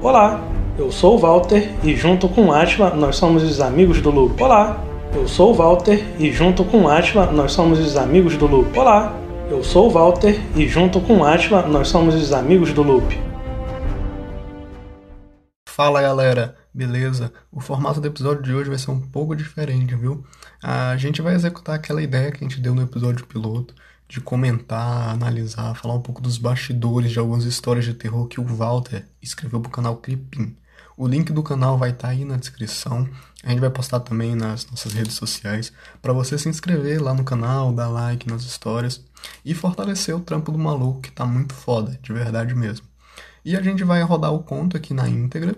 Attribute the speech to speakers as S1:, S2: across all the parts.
S1: Olá, eu sou o Walter e junto com Atila nós somos os amigos do Loop. Olá, eu sou o Walter e junto com Atila nós somos os amigos do Loop. Olá, eu sou o Walter e junto com Atila nós somos os amigos do Loop.
S2: Fala galera, beleza? O formato do episódio de hoje vai ser um pouco diferente, viu? A gente vai executar aquela ideia que a gente deu no episódio piloto de comentar, analisar, falar um pouco dos bastidores de algumas histórias de terror que o Walter escreveu pro canal Cripim. O link do canal vai estar tá aí na descrição. A gente vai postar também nas nossas redes sociais para você se inscrever lá no canal, dar like nas histórias e fortalecer o trampo do maluco que tá muito foda, de verdade mesmo. E a gente vai rodar o conto aqui na íntegra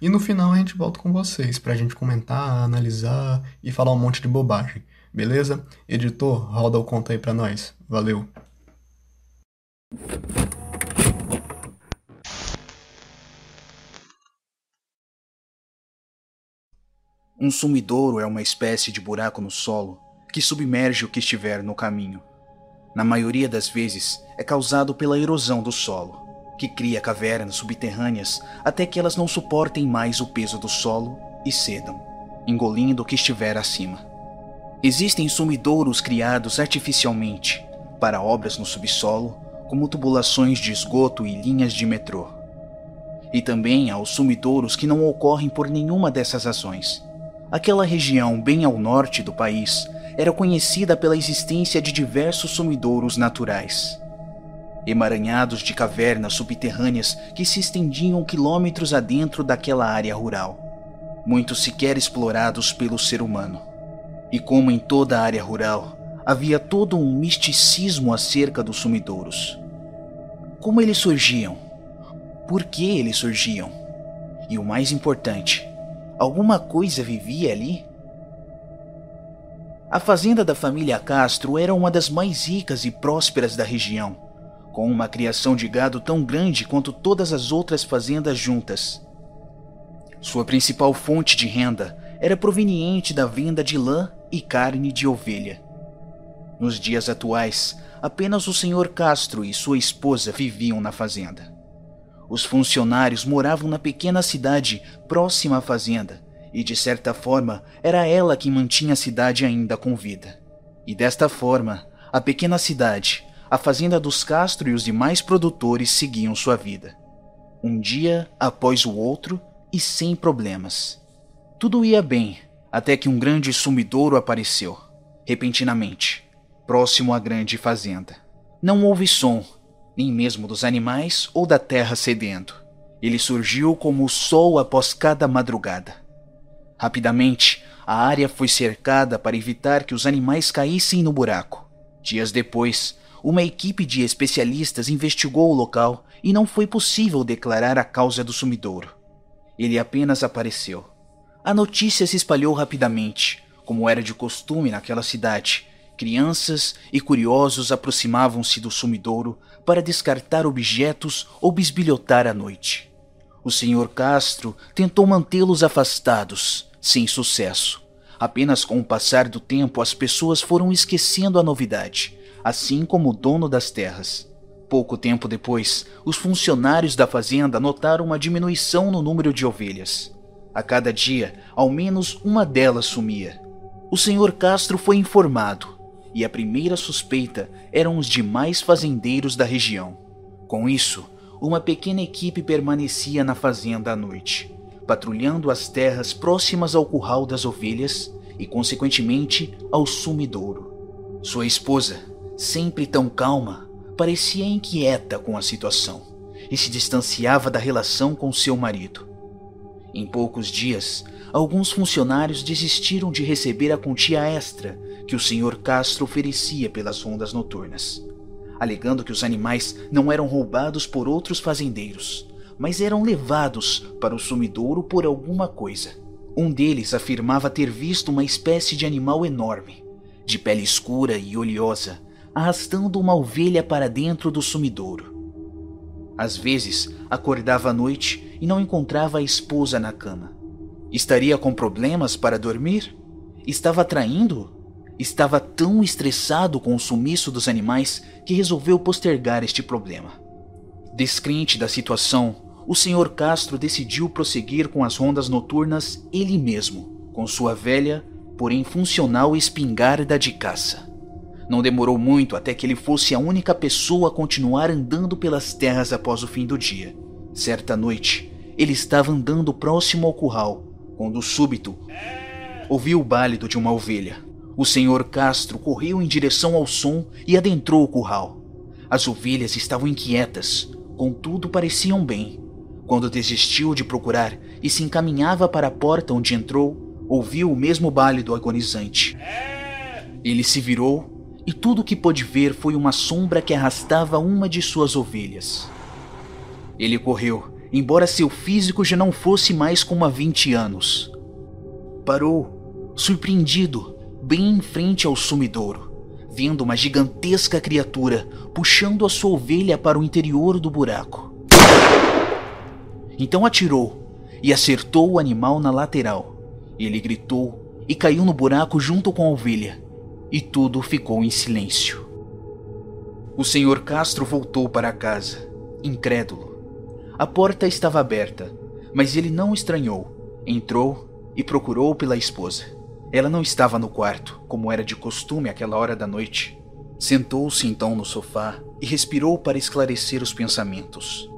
S2: e no final a gente volta com vocês pra gente comentar, analisar e falar um monte de bobagem. Beleza? Editor, roda o conto aí pra nós. Valeu!
S3: Um sumidouro é uma espécie de buraco no solo que submerge o que estiver no caminho. Na maioria das vezes, é causado pela erosão do solo, que cria cavernas subterrâneas até que elas não suportem mais o peso do solo e cedam, engolindo o que estiver acima. Existem sumidouros criados artificialmente para obras no subsolo, como tubulações de esgoto e linhas de metrô. E também há os sumidouros que não ocorrem por nenhuma dessas razões. Aquela região bem ao norte do país era conhecida pela existência de diversos sumidouros naturais. Emaranhados de cavernas subterrâneas que se estendiam quilômetros adentro daquela área rural, muitos sequer explorados pelo ser humano. E como em toda a área rural, havia todo um misticismo acerca dos sumidouros. Como eles surgiam? Por que eles surgiam? E o mais importante, alguma coisa vivia ali? A fazenda da família Castro era uma das mais ricas e prósperas da região, com uma criação de gado tão grande quanto todas as outras fazendas juntas. Sua principal fonte de renda era proveniente da venda de lã e carne de ovelha. Nos dias atuais, apenas o senhor Castro e sua esposa viviam na fazenda. Os funcionários moravam na pequena cidade próxima à fazenda, e de certa forma era ela que mantinha a cidade ainda com vida. E desta forma, a pequena cidade, a fazenda dos Castro e os demais produtores seguiam sua vida. Um dia após o outro e sem problemas. Tudo ia bem, até que um grande sumidouro apareceu, repentinamente, próximo à grande fazenda. Não houve som, nem mesmo dos animais ou da terra cedendo. Ele surgiu como o sol após cada madrugada. Rapidamente, a área foi cercada para evitar que os animais caíssem no buraco. Dias depois, uma equipe de especialistas investigou o local e não foi possível declarar a causa do sumidouro. Ele apenas apareceu. A notícia se espalhou rapidamente, como era de costume naquela cidade. Crianças e curiosos aproximavam-se do sumidouro para descartar objetos ou bisbilhotar à noite. O senhor Castro tentou mantê-los afastados, sem sucesso. Apenas com o passar do tempo as pessoas foram esquecendo a novidade, assim como o dono das terras. Pouco tempo depois, os funcionários da fazenda notaram uma diminuição no número de ovelhas. A cada dia, ao menos uma delas sumia. O senhor Castro foi informado, e a primeira suspeita eram os demais fazendeiros da região. Com isso, uma pequena equipe permanecia na fazenda à noite, patrulhando as terras próximas ao curral das ovelhas e, consequentemente, ao sumidouro. Sua esposa, sempre tão calma, parecia inquieta com a situação e se distanciava da relação com seu marido. Em poucos dias, alguns funcionários desistiram de receber a quantia extra que o Sr. Castro oferecia pelas rondas noturnas, alegando que os animais não eram roubados por outros fazendeiros, mas eram levados para o sumidouro por alguma coisa. Um deles afirmava ter visto uma espécie de animal enorme, de pele escura e oleosa, arrastando uma ovelha para dentro do sumidouro. Às vezes, acordava à noite e não encontrava a esposa na cama. Estaria com problemas para dormir? Estava traindo? Estava tão estressado com o sumiço dos animais que resolveu postergar este problema. Descrente da situação, o Sr. Castro decidiu prosseguir com as rondas noturnas ele mesmo, com sua velha, porém funcional espingarda de caça. Não demorou muito até que ele fosse a única pessoa a continuar andando pelas terras após o fim do dia. Certa noite, ele estava andando próximo ao curral, quando súbito ouviu o bálido de uma ovelha. O senhor Castro correu em direção ao som e adentrou o curral. As ovelhas estavam inquietas, contudo pareciam bem. Quando desistiu de procurar e se encaminhava para a porta onde entrou, ouviu o mesmo bálido agonizante. Ele se virou e tudo o que pôde ver foi uma sombra que arrastava uma de suas ovelhas. Ele correu, embora seu físico já não fosse mais como há 20 anos. Parou, surpreendido, bem em frente ao sumidouro, vendo uma gigantesca criatura puxando a sua ovelha para o interior do buraco. Então atirou e acertou o animal na lateral. Ele gritou e caiu no buraco junto com a ovelha e tudo ficou em silêncio. O senhor Castro voltou para casa, incrédulo. A porta estava aberta, mas ele não estranhou. Entrou e procurou pela esposa. Ela não estava no quarto, como era de costume àquela hora da noite. Sentou-se então no sofá e respirou para esclarecer os pensamentos.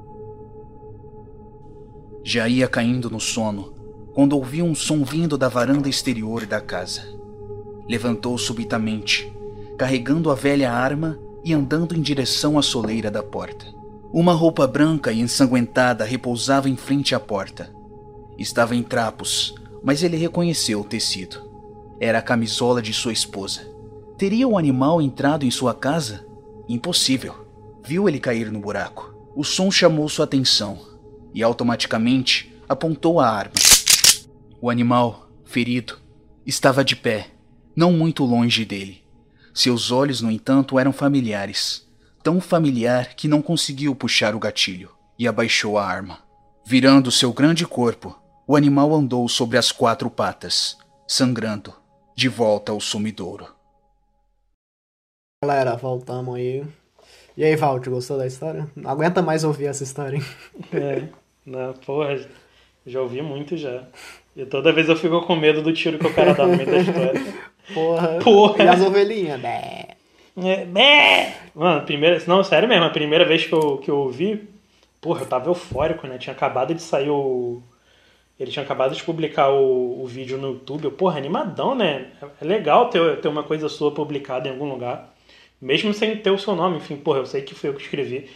S3: Já ia caindo no sono quando ouviu um som vindo da varanda exterior da casa. Levantou subitamente, carregando a velha arma e andando em direção à soleira da porta. Uma roupa branca e ensanguentada repousava em frente à porta. Estava em trapos, mas ele reconheceu o tecido. Era a camisola de sua esposa. Teria o animal entrado em sua casa? Impossível. Viu ele cair no buraco. O som chamou sua atenção e automaticamente apontou a arma. O animal, ferido, estava de pé, não muito longe dele. Seus olhos, no entanto, eram familiares, tão familiar que não conseguiu puxar o gatilho e abaixou a arma. Virando seu grande corpo, o animal andou sobre as quatro patas, sangrando, de volta ao sumidouro.
S2: Galera, voltamos aí. E aí, Valde, gostou da história? Não aguenta mais ouvir essa história, hein?
S1: É, não, porra, já ouvi muito já. E toda vez eu fico com medo do tiro que o cara dá no meio da história.
S2: Porra.
S1: Porra.
S2: E as ovelhinhas? Bé.
S1: É! Mano, primeira. Não, sério mesmo, a primeira vez que eu, que eu ouvi, porra, eu tava eufórico, né? Tinha acabado de sair o. Ele tinha acabado de publicar o, o vídeo no YouTube. Eu, porra, animadão, né? É legal ter, ter uma coisa sua publicada em algum lugar. Mesmo sem ter o seu nome, enfim, porra, eu sei que foi eu que escrevi.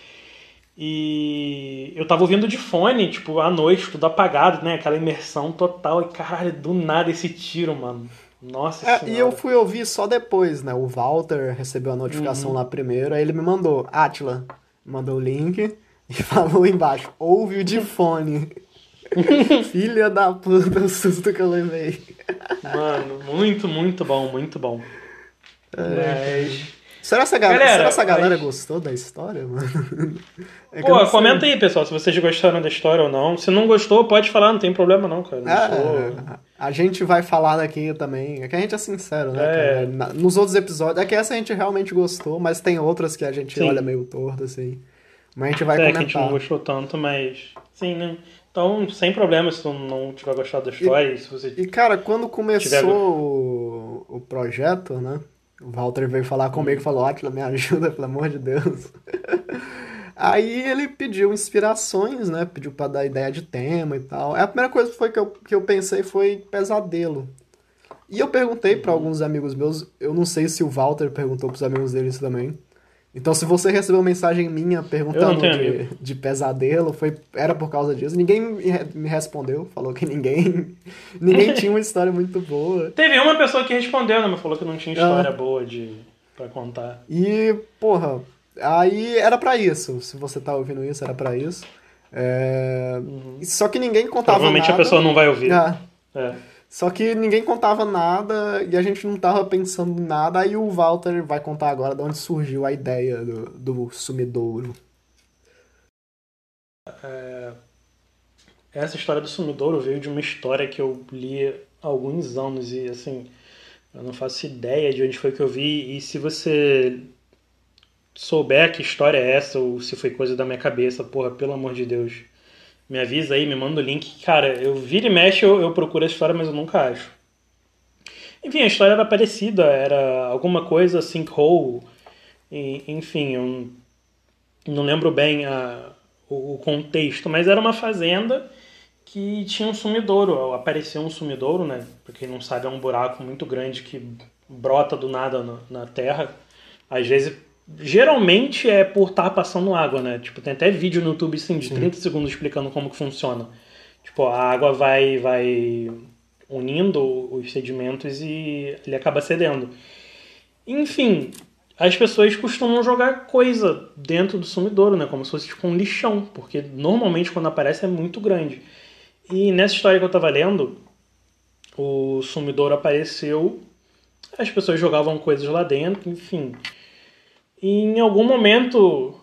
S1: E eu tava ouvindo de fone, tipo, à noite, tudo apagado, né? Aquela imersão total. E caralho, do nada esse tiro, mano. Nossa
S2: É,
S1: senhora.
S2: e eu fui ouvir só depois, né? O Walter recebeu a notificação lá primeiro, aí ele me mandou, Atila, mandou o link e falou embaixo, ouve o de fone. Filha da puta, o susto que eu levei.
S1: Mano, muito, muito bom, muito bom. Mas.
S2: Será que essa galera,
S1: Galera,
S2: será essa galera
S1: mas-
S2: gostou da história, mano? É
S1: Pô, comenta aí, pessoal, se vocês gostaram da história ou não. Se não gostou, pode falar, não tem problema não, cara. Não sou-
S2: É, a gente vai falar daqui também. É que a gente é sincero, né?
S1: É.
S2: cara? Na- nos outros episódios. É que essa a gente realmente gostou, mas tem outras que a gente
S1: Sim.
S2: olha meio torto, assim. Mas a gente vai
S1: É, que a gente não
S2: comentar.
S1: gostou tanto, mas. Sim, né? Então, sem problema se tu não tiver gostado da história. E, se você.
S2: E, cara, quando começou
S1: Tiver-
S2: o, o projeto, né? O Walter veio falar comigo e falou, Atila, me ajuda, pelo amor de Deus. Aí ele pediu inspirações, né? Pediu pra dar ideia de tema e tal. A primeira coisa foi que eu, que eu pensei foi pesadelo. E eu perguntei pra alguns amigos meus, eu não sei se o Walter perguntou pros amigos deles também. Então, se você recebeu mensagem minha perguntando de, de pesadelo, foi, era por causa disso. Ninguém me re- me respondeu, falou que ninguém, ninguém tinha uma história muito boa.
S1: Teve uma pessoa que respondeu, né? Mas falou que não tinha história
S2: Ah.
S1: boa de. pra contar.
S2: E, porra, aí era pra isso. Se você tá ouvindo isso, era pra isso. É, Só que ninguém contava
S1: Provavelmente
S2: nada.
S1: a pessoa não vai ouvir.
S2: Ah,
S1: É.
S2: Só que ninguém contava nada e a gente não tava pensando em nada. Aí o Walter vai contar agora de onde surgiu a ideia do, do sumidouro.
S1: Essa história do sumidouro veio de uma história que eu li há alguns anos e assim, eu não faço ideia de onde foi que eu vi e se você souber que história é essa ou se foi coisa da minha cabeça, porra, pelo amor de Deus, me avisa aí, me manda o link. Cara, eu vira e mexe, eu, eu procuro a história, mas eu nunca acho. Enfim, a história era parecida, era alguma coisa sinkhole, enfim, eu não lembro bem a, o contexto, mas era uma fazenda que tinha um sumidouro, apareceu um sumidouro, né? Pra quem não sabe, é um buraco muito grande que brota do nada na, na terra. Às vezes, geralmente é por estar passando água, né? Tipo, tem até vídeo no YouTube assim, de Sim. 30 segundos explicando como que funciona. Tipo, a água vai, vai unindo os sedimentos e ele acaba cedendo. Enfim, as pessoas costumam jogar coisa dentro do sumidouro, né? Como se fosse tipo um lixão, porque normalmente quando aparece é muito grande. E nessa história que eu tava lendo, o sumidouro apareceu, as pessoas jogavam coisas lá dentro, enfim. E em algum momento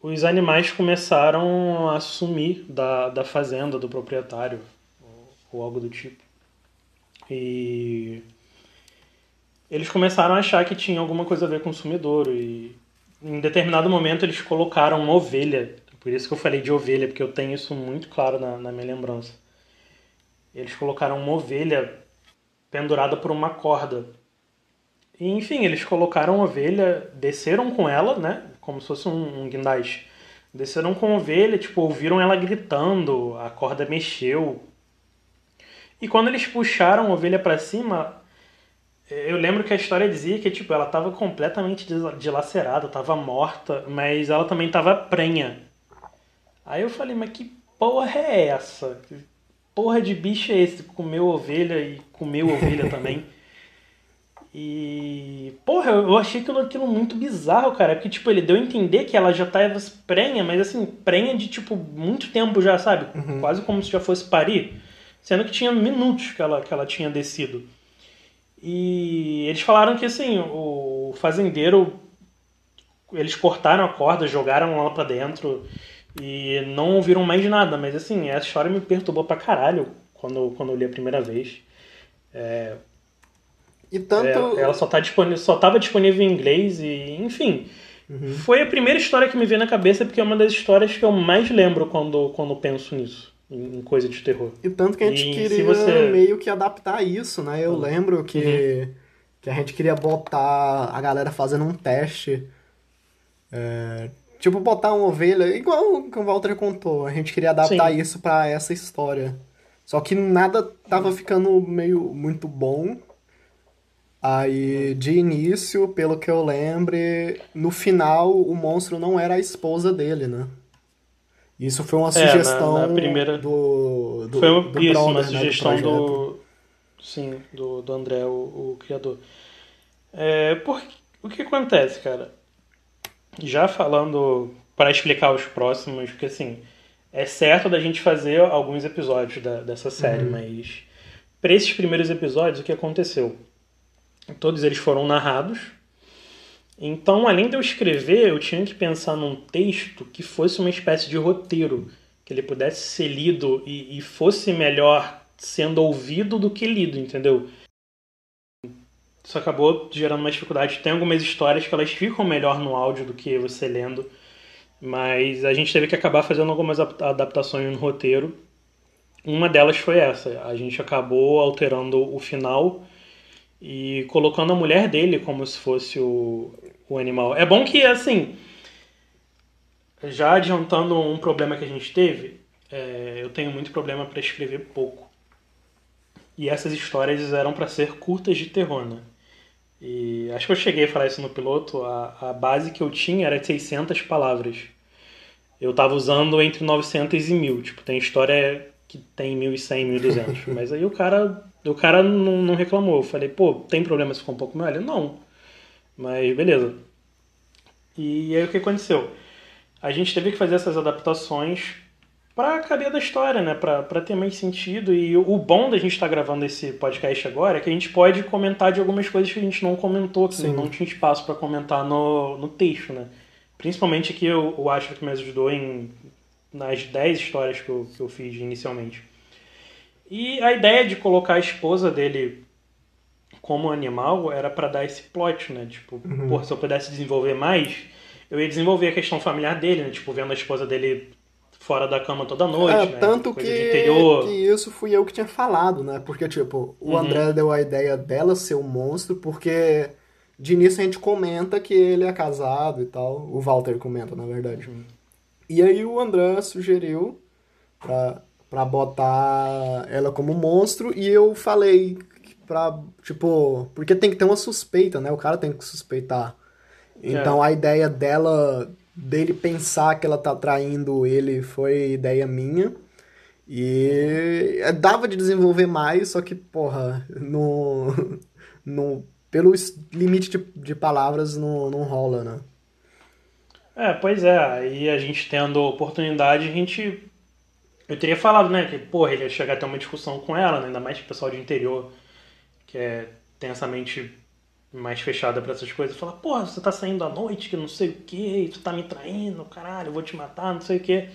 S1: os animais começaram a sumir da, da fazenda do proprietário, ou, algo do tipo. E eles começaram a achar que tinha alguma coisa a ver com o sumidouro. E em determinado momento eles colocaram uma ovelha. Por isso que eu falei de ovelha, porque eu tenho isso muito claro na, na minha lembrança. Eles colocaram uma ovelha pendurada por uma corda. E, enfim, eles colocaram a ovelha, desceram com ela, né? Como se fosse um, um guindaste. Desceram com a ovelha, tipo, ouviram ela gritando, a corda mexeu. E quando eles puxaram a ovelha para cima, eu lembro que a história dizia que tipo ela estava completamente dilacerada, estava morta, mas ela também estava prenha. Aí eu falei, mas que porra é essa? Que porra de bicho é esse? Comeu ovelha e comeu ovelha também. E, porra, eu achei aquilo, aquilo muito bizarro, cara. Porque, tipo, ele deu a entender que ela já estava prenha, mas assim, prenha de, tipo, muito tempo já, sabe? Uhum. Quase como se já fosse parir. Sendo que tinha minutos que ela, que ela tinha descido. E eles falaram que assim, o fazendeiro eles cortaram a corda, jogaram ela pra dentro e não ouviram mais nada, mas assim, essa história me perturbou pra caralho quando, quando eu li a primeira vez. É,
S2: e tanto.
S1: É, ela só, tá disponível, só tava disponível em inglês e, enfim. Uhum. Foi a primeira história que me veio na cabeça porque é uma das histórias que eu mais lembro quando, quando penso nisso em coisa de terror.
S2: E tanto que a gente e queria você... meio que adaptar isso, né? Eu uhum. lembro que, uhum. que a gente queria botar a galera fazendo um teste. É, tipo, botar uma ovelha, igual o que o Walter contou. A gente queria adaptar Sim. isso para essa história. Só que nada tava ficando meio muito bom. Aí, de início, pelo que eu lembre, no final o monstro não era a esposa dele, né? Isso foi uma sugestão é, na, na primeira... do, do
S1: Foi uma, do isso, Browner, uma sugestão né, do, do, Sim, do, do André, o, o criador. É, por, o que acontece, cara? Já falando para explicar os próximos, porque assim, é certo da gente fazer alguns episódios da, dessa série, uhum. mas para esses primeiros episódios, o que aconteceu? Todos eles foram narrados então, além de eu escrever, eu tinha que pensar num texto que fosse uma espécie de roteiro, que ele pudesse ser lido e, e fosse melhor sendo ouvido do que lido, entendeu? Isso acabou gerando uma dificuldade. Tem algumas histórias que elas ficam melhor no áudio do que você lendo, mas a gente teve que acabar fazendo algumas adaptações no roteiro. Uma delas foi essa. A gente acabou alterando o final e colocando a mulher dele como se fosse o, o animal. É bom que, assim, já adiantando um problema que a gente teve, é, eu tenho muito problema para escrever pouco. E essas histórias eram para ser curtas de terror, né? E acho que eu cheguei a falar isso no piloto. A, a base que eu tinha era de 600 palavras. Eu tava usando entre 900 e 1000. Tipo, tem história que tem 1100, 1200. Mas aí o cara o cara não, não reclamou. Eu falei, pô, tem problema se for um pouco melhor? Ele, não. Mas beleza. E aí o que aconteceu? A gente teve que fazer essas adaptações para caber da história, né? Para ter mais sentido. E o bom da gente estar tá gravando esse podcast agora é que a gente pode comentar de algumas coisas que a gente não comentou, que Sim. não tinha espaço para comentar no, no texto, né? Principalmente aqui eu, o Asher que me ajudou em, nas 10 histórias que eu, que eu fiz inicialmente. E a ideia de colocar a esposa dele como animal era para dar esse plot, né? Tipo, uhum. pô, se eu pudesse desenvolver mais, eu ia desenvolver a questão familiar dele, né? Tipo, vendo a esposa dele fora da cama toda noite,
S2: É,
S1: né?
S2: tanto
S1: Coisa
S2: que, que isso fui eu que tinha falado, né? Porque, tipo, o
S1: Uhum.
S2: André deu a ideia dela ser um monstro, porque de início a gente comenta que ele é casado e tal. O Walter comenta, na verdade.
S1: Uhum.
S2: E aí o André sugeriu pra, pra botar ela como monstro, e eu falei pra, tipo, porque tem que ter uma suspeita, né? O cara tem que suspeitar. Então a ideia dela, dele pensar que ela tá traindo ele, foi ideia minha. E é, dava de desenvolver mais, só que, porra, no, no, pelo limite de, de palavras não, não rola, né?
S1: É, pois é, aí a gente tendo oportunidade, a gente. Eu teria falado, né, que, porra, ele ia chegar até uma discussão com ela, né, ainda mais o pessoal de interior, que é, tem essa mente mais fechada pra essas coisas, fala, porra, você tá saindo à noite, que não sei o que, tu tá me traindo, caralho, eu vou te matar, não sei o que.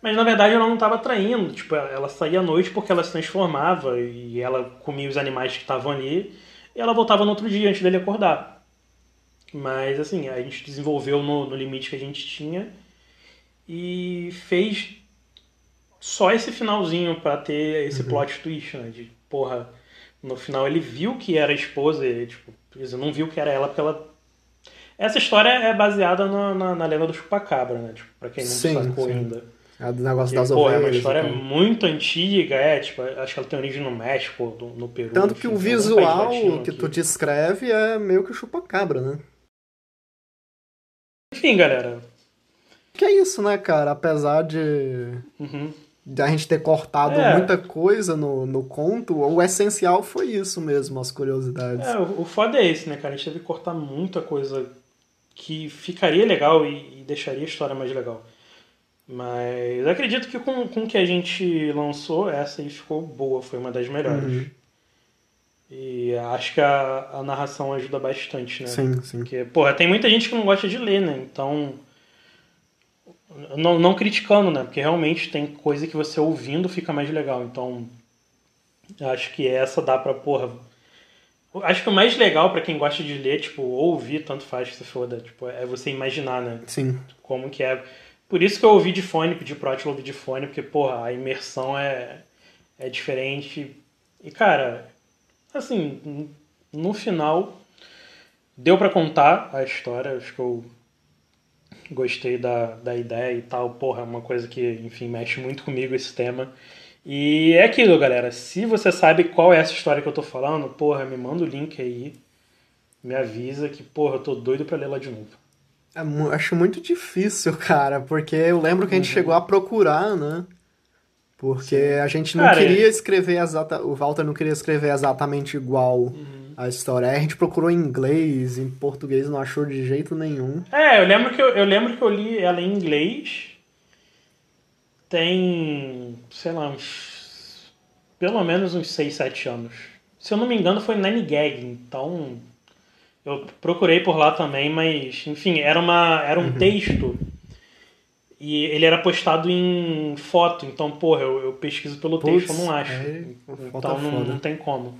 S1: Mas na verdade ela não tava traindo, tipo, ela saía à noite porque ela se transformava e ela comia os animais que estavam ali e ela voltava no outro dia antes dele acordar. Mas assim, a gente desenvolveu no, no limite que a gente tinha e fez só esse finalzinho pra ter esse plot twist, né? De porra, no final ele viu que era a esposa, e, tipo, não viu que era ela porque ela. Essa história é baseada na, na, na lenda do chupacabra, né? Tipo, pra quem não
S2: Sim,
S1: sacou
S2: sim.
S1: ainda.
S2: É do negócio
S1: Porque,
S2: das
S1: pô, é
S2: ovelhas.
S1: uma
S2: e
S1: história
S2: tal.
S1: muito antiga, é, tipo, acho que ela tem origem no México, no, no Peru.
S2: Tanto
S1: enfim,
S2: que o visual que
S1: aqui.
S2: tu descreve é meio que o chupa-cabra, né?
S1: Enfim, galera.
S2: Que é isso, né, cara? Apesar de,
S1: Uhum.
S2: De a gente ter cortado
S1: É.
S2: muita coisa no, no conto, o essencial foi isso mesmo, as curiosidades.
S1: É, o, o foda é esse, né, cara? A gente teve que cortar muita coisa que ficaria legal e, e deixaria a história mais legal. Mas eu acredito que com, com o que a gente lançou, essa aí ficou boa, foi uma das melhores.
S2: Uhum.
S1: E acho que a, a narração ajuda bastante, né?
S2: Sim, sim.
S1: Porque, porra, tem muita gente que não gosta de ler, né? Então. Não, não criticando, né? Porque realmente tem coisa que você ouvindo fica mais legal. Então. Acho que essa dá pra, porra. Acho que o mais legal pra quem gosta de ler, tipo, ouvir, tanto faz que se foda, tipo, é você imaginar, né?
S2: Sim.
S1: Como que é. Por isso que eu ouvi de fone, pedi pro Atila ouvir de fone, porque, porra, a imersão é, é diferente. E, cara, assim, no final, deu pra contar a história. Acho que eu gostei da, da ideia e tal. Porra, é uma coisa que, enfim, mexe muito comigo esse tema. E é aquilo, galera. Se você sabe qual é essa história que eu tô falando, porra, me manda o link aí. Me avisa que, porra, eu tô doido pra ler lá de novo.
S2: É acho muito difícil, cara, porque eu lembro que a gente
S1: Uhum.
S2: chegou a procurar, né? Porque a gente não
S1: Cara,
S2: queria escrever exata, o Walter não queria escrever exatamente igual
S1: Uhum.
S2: a história. Aí a gente procurou em inglês, em português não achou de jeito nenhum.
S1: É, eu lembro que eu, eu lembro que eu li ela em inglês. Tem, sei lá, uns pelo menos uns 6, 7 anos. Se eu não me engano, foi Nine Gag, então eu procurei por lá também, mas enfim, era uma era um texto e ele era postado em foto, então porra, eu, eu pesquiso pelo
S2: Putz,
S1: texto, eu não acho.
S2: é,
S1: então não, não tem como.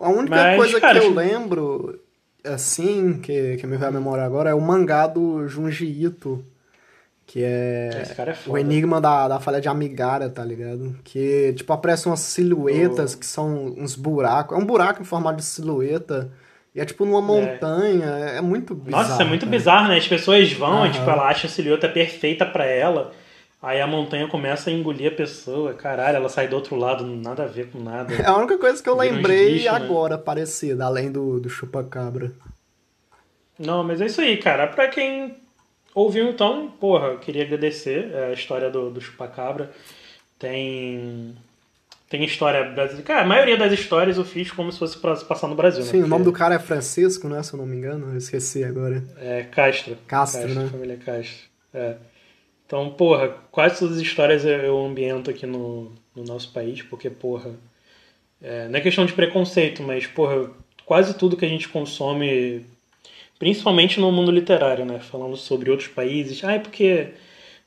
S2: A única
S1: Mas,
S2: coisa
S1: cara,
S2: que eu
S1: acho-
S2: lembro, assim, que, que me veio à memória agora, é o mangá do Junji Ito, que é
S1: Esse cara é
S2: o enigma da, da falha de Amigara, tá ligado? Que, tipo, aparecem umas silhuetas que são uns buracos. É um buraco em formato de silhueta. E é tipo numa montanha. É, é muito bizarro.
S1: Nossa, é muito
S2: cara.
S1: bizarro, né? As pessoas vão,
S2: Aham.
S1: tipo, ela acha a silhueta perfeita pra ela. Aí a montanha começa a engolir a pessoa. Caralho, ela sai do outro lado, nada a ver com nada.
S2: É a única coisa que eu
S1: Vira
S2: lembrei
S1: bichos, né?
S2: agora, parecida, além do, do chupacabra.
S1: Não, mas é isso aí, cara. Pra quem ouviu então, porra, eu queria agradecer é, a história do, do Chupacabra. Tem. Tem história brasileira. Cara, a maioria das histórias eu fiz como se fosse passar no Brasil, né?
S2: Sim, o nome do cara é Francisco, né? Se eu não me engano, eu esqueci agora.
S1: É Castro.
S2: Castro, né?
S1: Família Castro. É. Então, porra, quase todas as histórias eu- eu ambiento aqui no, no nosso país, porque, porra, é, não é questão de preconceito, mas, porra, quase tudo que a gente consome, principalmente no mundo literário, né? Falando sobre outros países. Ah, é porque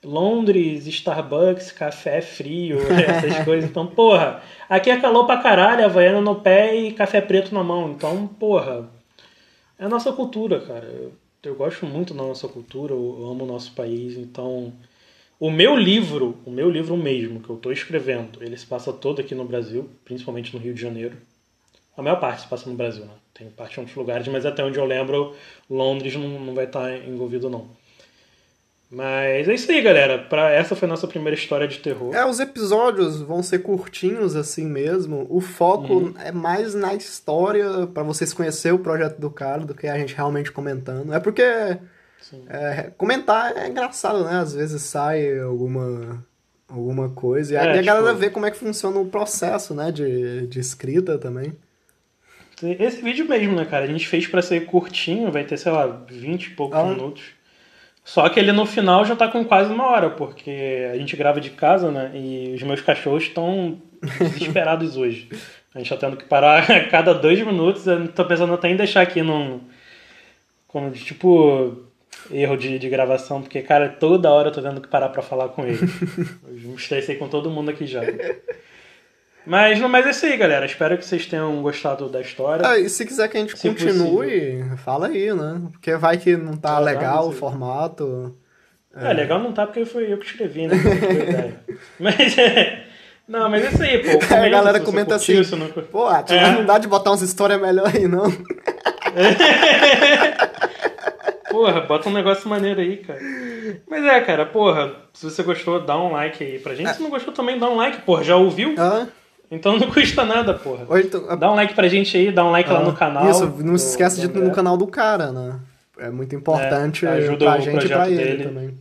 S1: Londres, Starbucks, café frio, essas coisas. Então, porra, aqui é calor pra caralho, havaiana no pé e café preto na mão. Então, porra, é a nossa cultura, cara. Eu, eu gosto muito da nossa cultura, eu amo o nosso país, então O meu livro, o meu livro mesmo, que eu estou escrevendo, ele se passa todo aqui no Brasil, principalmente no Rio de Janeiro. A maior parte se passa no Brasil, né? Tem parte em outros lugares, mas até onde eu lembro, Londres não, não vai estar envolvido, não. Mas é isso aí, galera. Pra, essa foi a nossa primeira história de terror.
S2: É, os episódios vão ser curtinhos assim mesmo. O foco uhum. é mais na história, para vocês conhecer o projeto do cara, do que a gente realmente comentando. É porque é, comentar é engraçado, né? Às vezes sai alguma, alguma coisa. E é, a galera tipo... vê como é que funciona o processo, né? De, de escrita também.
S1: Esse vídeo mesmo, né, cara? A gente fez para ser curtinho, vai ter, sei lá, 20 e poucos ah. minutos. Só que ele no final já tá com quase uma hora, porque a gente grava de casa, né? E os meus cachorros estão desesperados hoje. A gente tá tendo que parar a cada dois minutos. Eu tô pensando até em deixar aqui num. Como, tipo, erro de, de gravação, porque, cara, toda hora eu tô tendo que parar pra falar com ele. eu me estressei com todo mundo aqui já. Mas, mas é isso aí, galera. Espero que vocês tenham gostado da história.
S2: Ah, e se quiser que a gente se continue, possível. fala aí, né? Porque vai que não tá legal o formato.
S1: É. é. legal não tá porque foi eu que escrevi, né? mas é. Não, mas é isso aí, pô.
S2: Comenta, a galera comenta assim, não... pô, é. não dá de botar umas histórias melhor aí, não.
S1: porra, bota um negócio maneiro aí, cara. Mas é, cara, porra, se você gostou, dá um like aí pra gente. É. Se não gostou também, dá um like, porra. Já ouviu? Ah. Então não custa nada, porra. Então, dá um like pra gente aí, dá um like ah, lá no canal.
S2: Isso, não se esquece de ir no canal do cara, né? É muito importante é, ajuda pra gente e pra ele dele. também.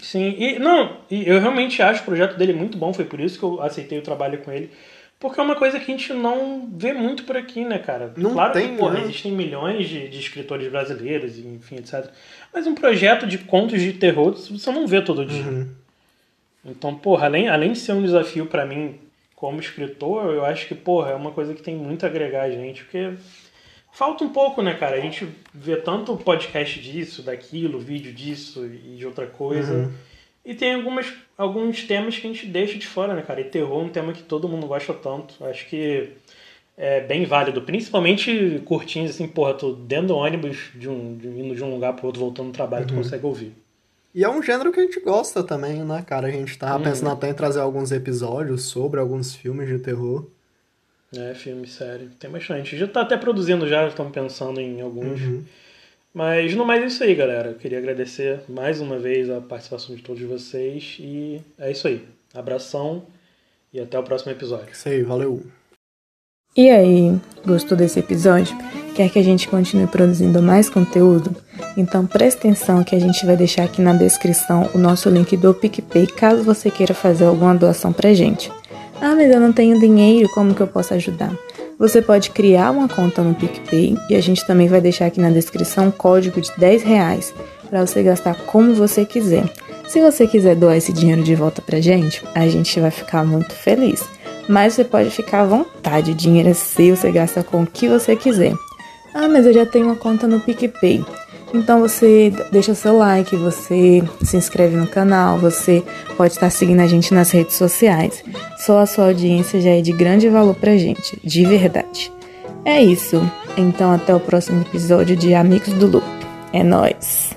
S1: Sim, e não, eu realmente acho o projeto dele muito bom, foi por isso que eu aceitei o trabalho com ele. Porque é uma coisa que a gente não vê muito por aqui, né, cara? Não claro tem, que, porra, né? existem milhões de, de escritores brasileiros, enfim, etc. Mas um projeto de contos de terror você não vê todo dia. Uhum. Então, porra, além, além de ser um desafio para mim como escritor, eu acho que, porra, é uma coisa que tem muito a agregar a gente, porque falta um pouco, né, cara? A gente vê tanto podcast disso, daquilo, vídeo disso e de outra coisa. Uhum. E tem algumas, alguns temas que a gente deixa de fora, né, cara? E terror é um tema que todo mundo gosta tanto. Acho que é bem válido. Principalmente curtinhos, assim, porra, tô dentro do ônibus, de um, de, indo de um lugar pro outro, voltando do trabalho, uhum. tu consegue ouvir.
S2: E é um gênero que a gente gosta também, né, cara? A gente tava uhum. pensando até em trazer alguns episódios sobre alguns filmes de terror.
S1: É, filme, série. Tem bastante. Já tá até produzindo já, estamos pensando em alguns. Uhum. Mas no mais é isso aí, galera. Eu queria agradecer mais uma vez a participação de todos vocês. E é isso aí. Abração e até o próximo episódio.
S2: Isso aí, valeu.
S4: E aí, gostou desse episódio? Quer que a gente continue produzindo mais conteúdo? Então preste atenção que a gente vai deixar aqui na descrição o nosso link do PicPay caso você queira fazer alguma doação pra gente. Ah, mas eu não tenho dinheiro, como que eu posso ajudar? Você pode criar uma conta no PicPay e a gente também vai deixar aqui na descrição um código de 10 reais para você gastar como você quiser. Se você quiser doar esse dinheiro de volta pra gente, a gente vai ficar muito feliz. Mas você pode ficar à vontade, o dinheiro é seu, você gasta com o que você quiser. Ah, mas eu já tenho uma conta no PicPay. Então você deixa seu like, você se inscreve no canal, você pode estar seguindo a gente nas redes sociais. Só a sua audiência já é de grande valor pra gente, de verdade. É isso. Então até o próximo episódio de Amigos do Loop. É nós.